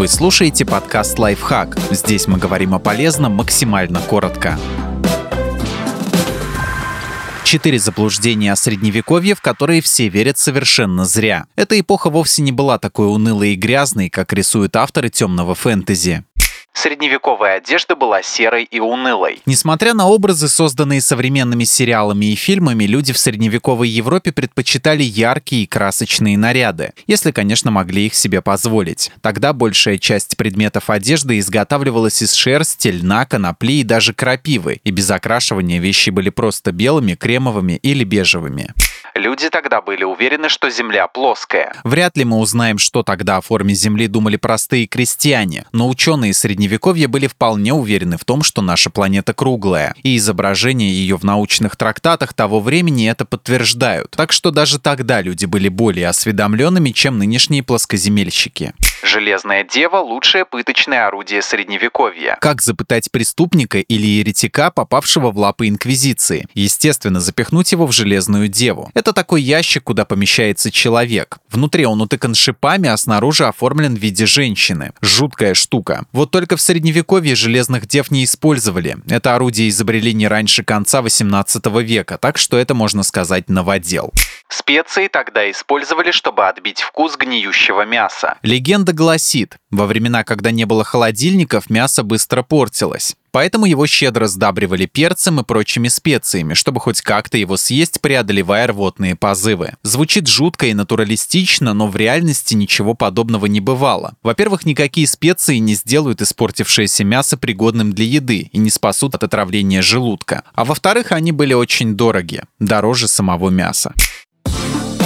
Вы слушаете подкаст «Лайфхак». Здесь мы говорим о полезном максимально коротко. Четыре заблуждения о средневековье, в которые все верят совершенно зря. Эта эпоха вовсе не была такой унылой и грязной, как рисуют авторы темного фэнтези. Средневековая одежда была серой и унылой. Несмотря на образы, созданные современными сериалами и фильмами, люди в средневековой Европе предпочитали яркие и красочные наряды, если, конечно, могли их себе позволить. Тогда большая часть предметов одежды изготавливалась из шерсти, льна, конопли и даже крапивы, и без окрашивания вещи были просто белыми, кремовыми или бежевыми. Люди тогда были уверены, что Земля плоская. Вряд ли мы узнаем, что тогда о форме Земли думали простые крестьяне, но ученые Средневековья были вполне уверены в том, что наша планета круглая, и изображения ее в научных трактатах того времени это подтверждают. Так что даже тогда люди были более осведомленными, чем нынешние плоскоземельщики. Железная дева – лучшее пыточное орудие Средневековья. Как запытать преступника или еретика, попавшего в лапы Инквизиции? Естественно, запихнуть его в железную деву. Это такой ящик, куда помещается человек. Внутри он утыкан шипами, а снаружи оформлен в виде женщины. Жуткая штука. Вот только в Средневековье железных дев не использовали. Это орудие изобрели не раньше конца 18 века, так что это, можно сказать, новодел. Специи тогда использовали, чтобы отбить вкус гниющего мяса. Легенда гласит, во времена, когда не было холодильников, мясо быстро портилось. Поэтому его щедро сдабривали перцем и прочими специями, чтобы хоть как-то его съесть, преодолевая рвотные позывы. Звучит жутко и натуралистично, но в реальности ничего подобного не бывало. Во-первых, никакие специи не сделают испортившееся мясо пригодным для еды и не спасут от отравления желудка. А во-вторых, они были очень дороги, дороже самого мяса.